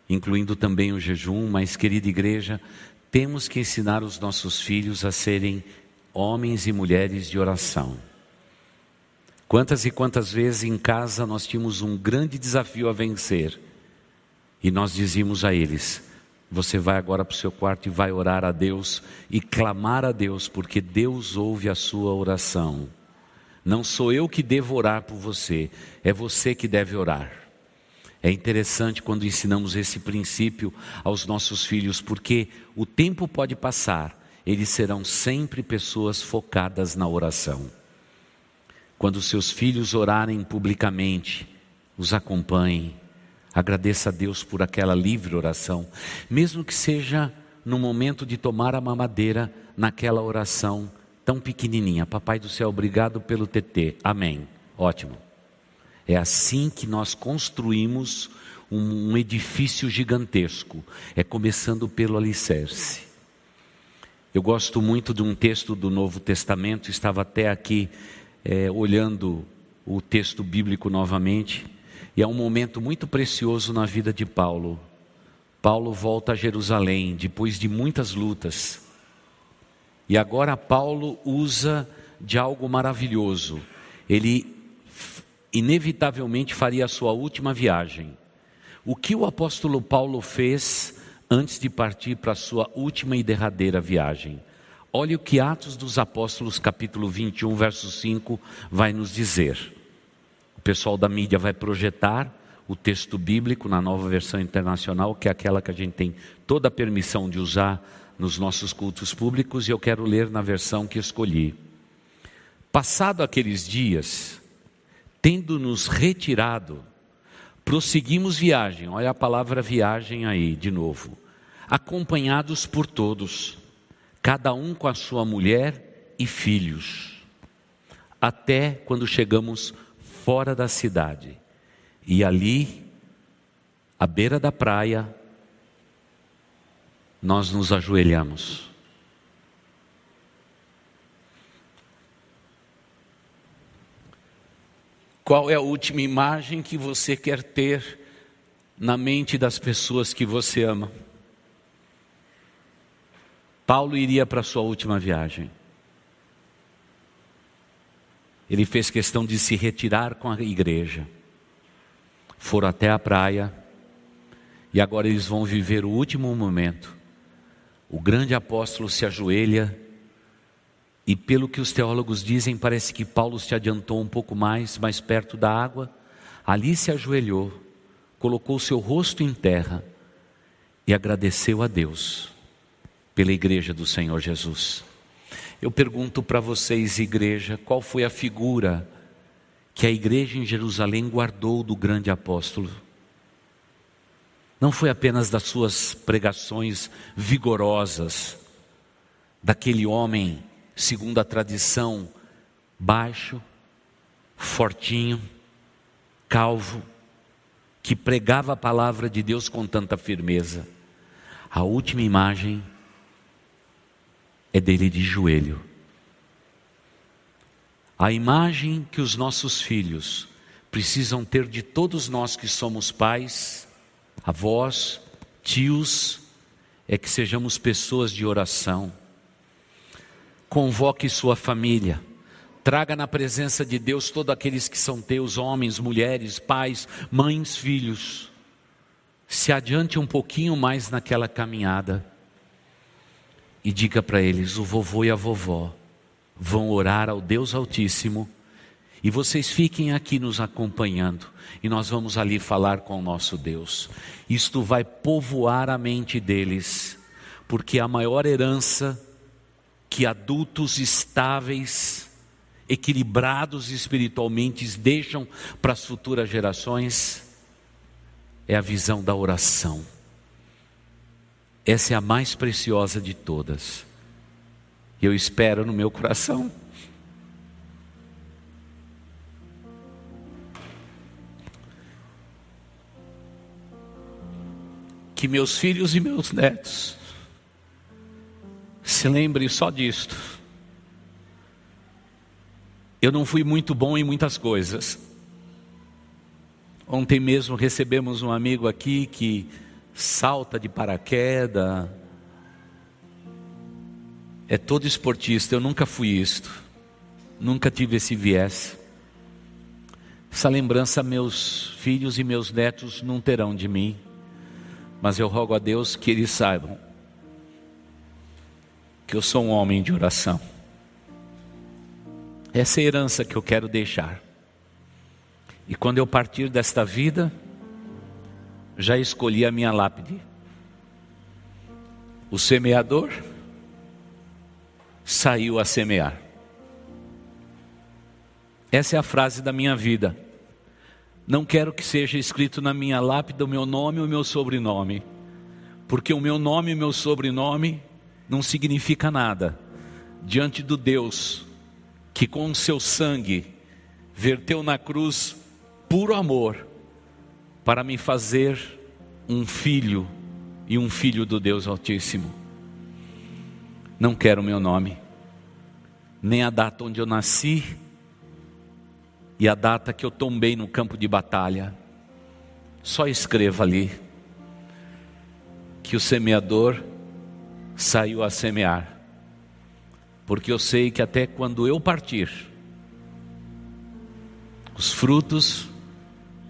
S2: incluindo também o jejum, mas, querida igreja, temos que ensinar os nossos filhos a serem homens e mulheres de oração. Quantas e quantas vezes em casa nós tínhamos um grande desafio a vencer e nós dizíamos a eles: Você vai agora para o seu quarto e vai orar a Deus e clamar a Deus, porque Deus ouve a sua oração. Não sou eu que devo orar por você, é você que deve orar. É interessante quando ensinamos esse princípio aos nossos filhos, porque o tempo pode passar, eles serão sempre pessoas focadas na oração. Quando seus filhos orarem publicamente, os acompanhem, Agradeça a Deus por aquela livre oração, mesmo que seja no momento de tomar a mamadeira, naquela oração tão pequenininha. Papai do céu, obrigado pelo TT. Amém. Ótimo. É assim que nós construímos um, um edifício gigantesco. É começando pelo alicerce. Eu gosto muito de um texto do Novo Testamento, estava até aqui é, olhando o texto bíblico novamente. E é um momento muito precioso na vida de Paulo. Paulo volta a Jerusalém depois de muitas lutas. E agora Paulo usa de algo maravilhoso. Ele inevitavelmente faria a sua última viagem. O que o apóstolo Paulo fez antes de partir para a sua última e derradeira viagem? Olha o que Atos dos Apóstolos, capítulo 21, verso 5, vai nos dizer pessoal da mídia vai projetar o texto bíblico na nova versão internacional, que é aquela que a gente tem toda a permissão de usar nos nossos cultos públicos, e eu quero ler na versão que escolhi. Passado aqueles dias, tendo-nos retirado, prosseguimos viagem, olha a palavra viagem aí de novo, acompanhados por todos, cada um com a sua mulher e filhos, até quando chegamos fora da cidade. E ali, à beira da praia, nós nos ajoelhamos. Qual é a última imagem que você quer ter na mente das pessoas que você ama? Paulo iria para a sua última viagem. Ele fez questão de se retirar com a igreja. Foram até a praia e agora eles vão viver o último momento. O grande apóstolo se ajoelha e, pelo que os teólogos dizem, parece que Paulo se adiantou um pouco mais, mais perto da água. Ali se ajoelhou, colocou seu rosto em terra e agradeceu a Deus pela igreja do Senhor Jesus. Eu pergunto para vocês, igreja, qual foi a figura que a igreja em Jerusalém guardou do grande apóstolo? Não foi apenas das suas pregações vigorosas, daquele homem, segundo a tradição, baixo, fortinho, calvo, que pregava a palavra de Deus com tanta firmeza. A última imagem é dele de joelho. A imagem que os nossos filhos precisam ter de todos nós que somos pais, avós, tios, é que sejamos pessoas de oração. Convoque sua família. Traga na presença de Deus todos aqueles que são teus, homens, mulheres, pais, mães, filhos. Se adiante um pouquinho mais naquela caminhada e diga para eles: o vovô e a vovó vão orar ao Deus Altíssimo e vocês fiquem aqui nos acompanhando e nós vamos ali falar com o nosso Deus. Isto vai povoar a mente deles, porque a maior herança que adultos estáveis, equilibrados espiritualmente deixam para as futuras gerações é a visão da oração. Essa é a mais preciosa de todas. Eu espero no meu coração. Que meus filhos e meus netos se lembrem só disto. Eu não fui muito bom em muitas coisas. Ontem mesmo recebemos um amigo aqui que salta de paraquedas. É todo esportista, eu nunca fui isto. Nunca tive esse viés. Essa lembrança meus filhos e meus netos não terão de mim. Mas eu rogo a Deus que eles saibam que eu sou um homem de oração. Essa é a herança que eu quero deixar. E quando eu partir desta vida, já escolhi a minha lápide. O semeador saiu a semear. Essa é a frase da minha vida. Não quero que seja escrito na minha lápide o meu nome e o meu sobrenome, porque o meu nome e o meu sobrenome não significa nada diante do Deus que com o seu sangue verteu na cruz puro amor para me fazer um filho e um filho do Deus Altíssimo. Não quero meu nome, nem a data onde eu nasci e a data que eu tombei no campo de batalha. Só escreva ali que o semeador saiu a semear, porque eu sei que até quando eu partir, os frutos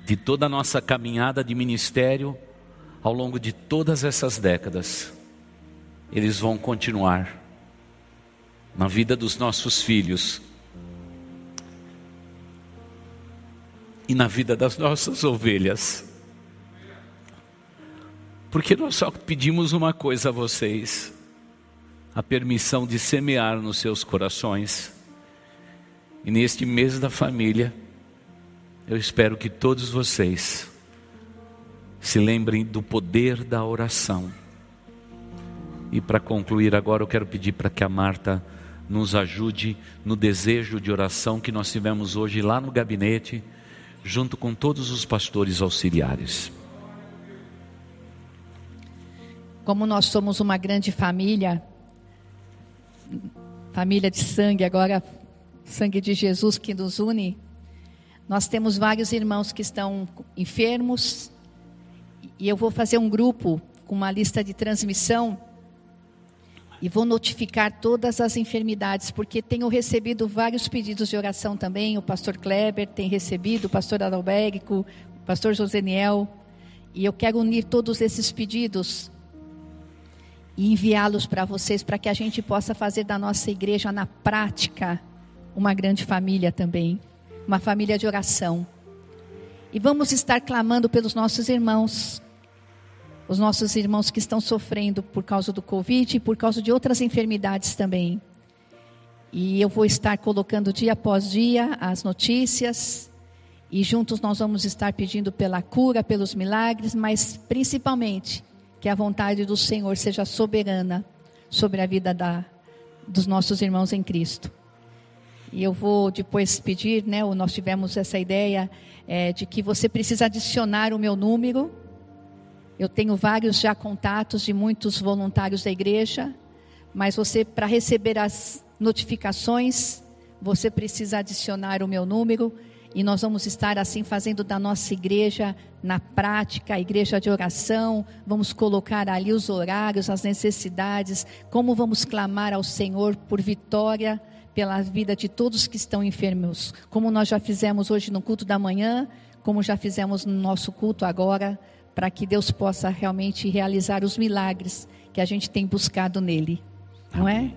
S2: de toda a nossa caminhada de ministério ao longo de todas essas décadas, eles vão continuar na vida dos nossos filhos e na vida das nossas ovelhas. Porque nós só pedimos uma coisa a vocês: a permissão de semear nos seus corações. E neste mês da família, eu espero que todos vocês se lembrem do poder da oração. E para concluir agora, eu quero pedir para que a Marta nos ajude no desejo de oração que nós tivemos hoje lá no gabinete, junto com todos os pastores auxiliares.
S3: Como nós somos uma grande família, família de sangue, agora sangue de Jesus que nos une, nós temos vários irmãos que estão enfermos e eu vou fazer um grupo com uma lista de transmissão e vou notificar todas as enfermidades, porque tenho recebido vários pedidos de oração também. O pastor Kleber tem recebido, o pastor Adalberico, o pastor Joseniel. E eu quero unir todos esses pedidos e enviá-los para vocês, para que a gente possa fazer da nossa igreja, na prática, uma grande família também uma família de oração. E vamos estar clamando pelos nossos irmãos, os nossos irmãos que estão sofrendo por causa do Covid e por causa de outras enfermidades também. E eu vou estar colocando dia após dia as notícias, e juntos nós vamos estar pedindo pela cura, pelos milagres, mas principalmente que a vontade do Senhor seja soberana sobre a vida da, dos nossos irmãos em Cristo. E eu vou depois pedir, né? Nós tivemos essa ideia é, de que você precisa adicionar o meu número. Eu tenho vários já contatos de muitos voluntários da igreja, mas você, para receber as notificações, você precisa adicionar o meu número. E nós vamos estar assim fazendo da nossa igreja na prática, a igreja de oração. Vamos colocar ali os horários, as necessidades, como vamos clamar ao Senhor por vitória pela vida de todos que estão enfermos, como nós já fizemos hoje no culto da manhã, como já fizemos no nosso culto agora, para que Deus possa realmente realizar os milagres que a gente tem buscado nele, não é?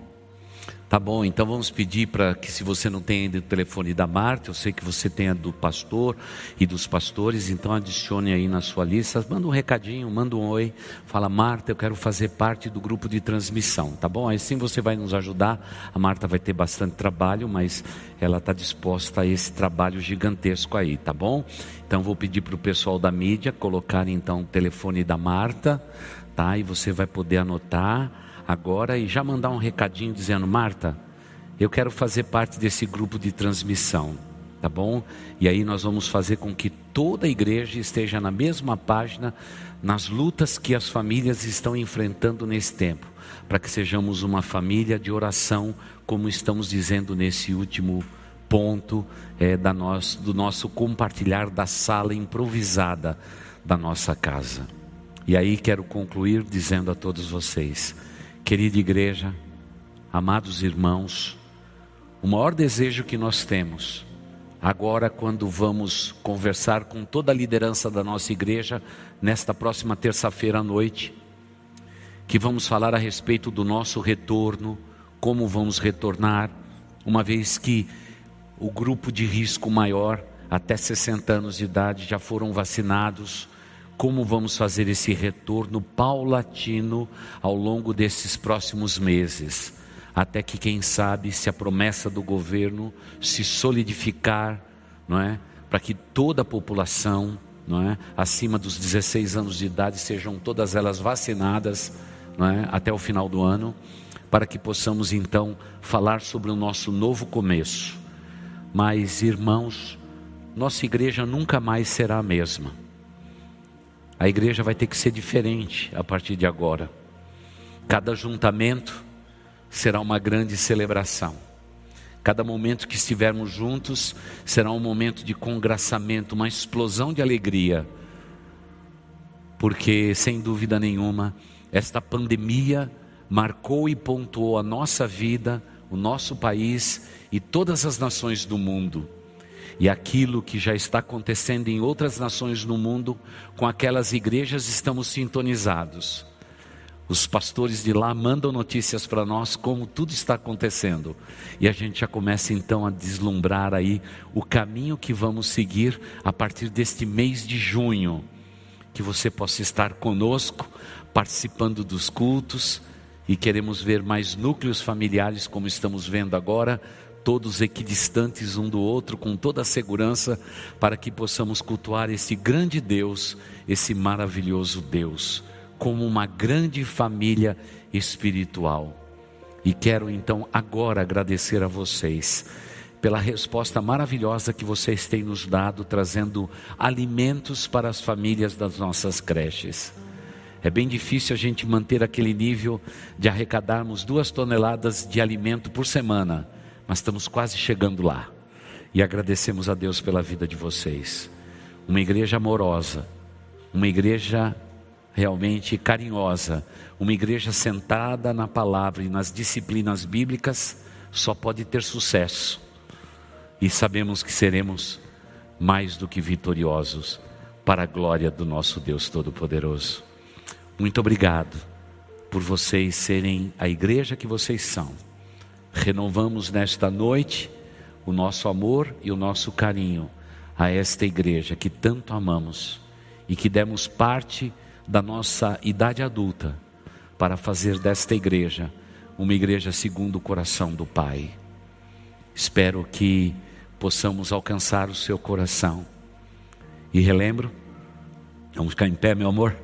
S2: Tá bom, então vamos pedir para que, se você não tem ainda o telefone da Marta, eu sei que você tem a do pastor e dos pastores, então adicione aí na sua lista, manda um recadinho, manda um oi, fala, Marta, eu quero fazer parte do grupo de transmissão, tá bom? Aí sim você vai nos ajudar. A Marta vai ter bastante trabalho, mas ela está disposta a esse trabalho gigantesco aí, tá bom? Então vou pedir para o pessoal da mídia colocar então o telefone da Marta, tá? E você vai poder anotar agora e já mandar um recadinho dizendo: Marta, eu quero fazer parte desse grupo de transmissão, tá bom? E aí nós vamos fazer com que toda a igreja esteja na mesma página nas lutas que as famílias estão enfrentando nesse tempo, para que sejamos uma família de oração, como estamos dizendo nesse último ponto é, da nosso, do nosso compartilhar da sala improvisada da nossa casa. E aí quero concluir dizendo a todos vocês Querida igreja, amados irmãos, o maior desejo que nós temos agora quando vamos conversar com toda a liderança da nossa igreja nesta próxima terça-feira à noite, que vamos falar a respeito do nosso retorno, como vamos retornar, uma vez que o grupo de risco maior, até 60 anos de idade, já foram vacinados. Como vamos fazer esse retorno paulatino ao longo desses próximos meses? até que, quem sabe, se a promessa do governo se solidificar, não é? Para que toda a população, não é? Acima dos 16 anos de idade sejam todas elas vacinadas, não é? Até o final do ano, para que possamos então falar sobre o nosso novo começo. Mas, irmãos, nossa igreja nunca mais será a mesma. A igreja vai ter que ser diferente a partir de agora. Cada juntamento será uma grande celebração. Cada momento que estivermos juntos será um momento de congraçamento, uma explosão de alegria, porque, sem dúvida nenhuma, esta pandemia marcou e pontuou a nossa vida, o nosso país e todas as nações do mundo. E aquilo que já está acontecendo em outras nações no mundo, com aquelas igrejas estamos sintonizados. Os pastores de lá mandam notícias para nós como tudo está acontecendo. E a gente já começa então a deslumbrar aí o caminho que vamos seguir a partir deste mês de junho. Que você possa estar conosco, participando dos cultos e queremos ver mais núcleos familiares como estamos vendo agora, todos equidistantes um do outro, com toda a segurança, para que possamos cultuar esse grande Deus, esse maravilhoso Deus como uma grande família espiritual. E quero então agora agradecer a vocês pela resposta maravilhosa que vocês têm nos dado, trazendo alimentos para as famílias das nossas creches. É bem difícil a gente manter aquele nível de arrecadarmos duas toneladas de alimento por semana, mas estamos quase chegando lá. E agradecemos a Deus pela vida de vocês. Uma igreja amorosa, uma igreja realmente carinhosa. Uma igreja sentada na palavra e nas disciplinas bíblicas só pode ter sucesso. E sabemos que seremos mais do que vitoriosos para a glória do nosso Deus Todo-Poderoso. Muito obrigado por vocês serem a igreja que vocês são. Renovamos nesta noite o nosso amor e o nosso carinho a esta igreja que tanto amamos e que demos parte da nossa idade adulta para fazer desta igreja uma igreja segundo o coração do Pai. Espero que possamos alcançar o seu coração. E relembro, vamos ficar em pé, meu amor.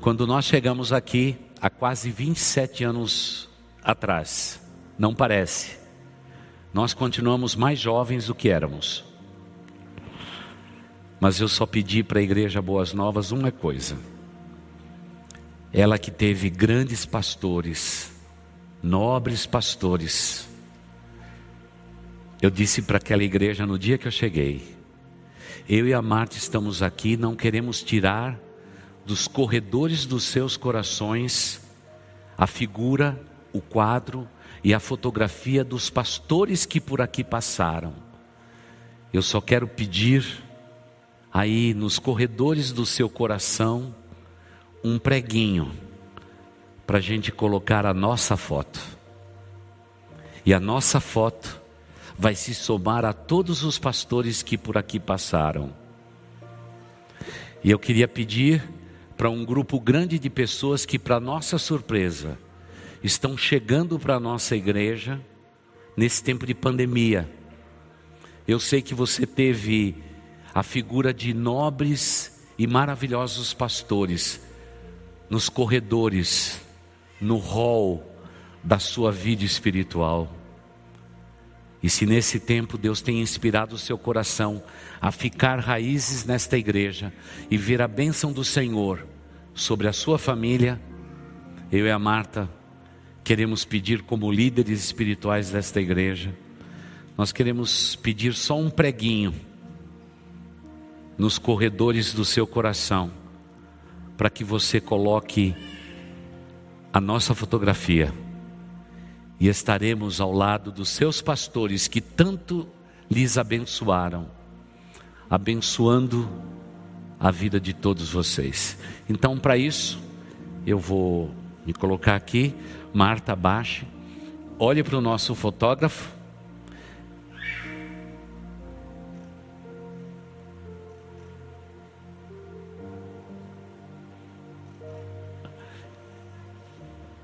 S2: Quando nós chegamos aqui, há quase 27 anos atrás, não parece, nós continuamos mais jovens do que éramos. Mas eu só pedi para a igreja Boas Novas uma coisa. Ela que teve grandes pastores, nobres pastores. Eu disse para aquela igreja no dia que eu cheguei: eu e a Marta estamos aqui, não queremos tirar dos corredores dos seus corações a figura, o quadro e a fotografia dos pastores que por aqui passaram. Eu só quero pedir aí nos corredores do seu coração um preguinho para a gente colocar a nossa foto. E a nossa foto vai se somar a todos os pastores que por aqui passaram. E eu queria pedir para um grupo grande de pessoas que, para nossa surpresa, estão chegando para a nossa igreja nesse tempo de pandemia. Eu sei que você teve a figura de nobres e maravilhosos pastores nos corredores, no hall da sua vida espiritual. E se nesse tempo Deus tem inspirado o seu coração a ficar raízes nesta igreja e ver a bênção do Senhor sobre a sua família, eu e a Marta queremos pedir como líderes espirituais desta igreja, nós queremos pedir só um preguinho nos corredores do seu coração, para que você coloque a nossa fotografia e estaremos ao lado dos seus pastores que tanto lhes abençoaram, abençoando a vida de todos vocês. Então, para isso, eu vou me colocar aqui, Marta, baixe, olhe para o nosso fotógrafo.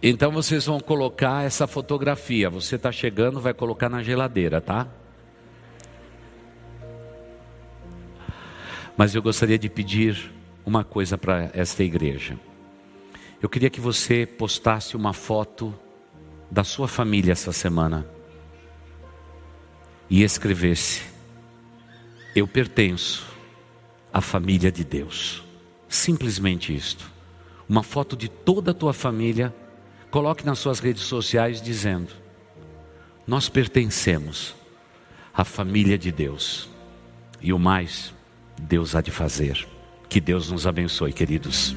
S2: Então vocês vão colocar essa fotografia. Você está chegando, vai colocar na geladeira, tá? Mas eu gostaria de pedir uma coisa para esta igreja. Eu queria que você postasse uma foto da sua família essa semana e escrevesse: Eu pertenço à família de Deus. Simplesmente isto. Uma foto de toda a tua família Coloque nas suas redes sociais dizendo: Nós pertencemos à família de Deus. E o mais, Deus há de fazer. Que Deus nos abençoe, queridos.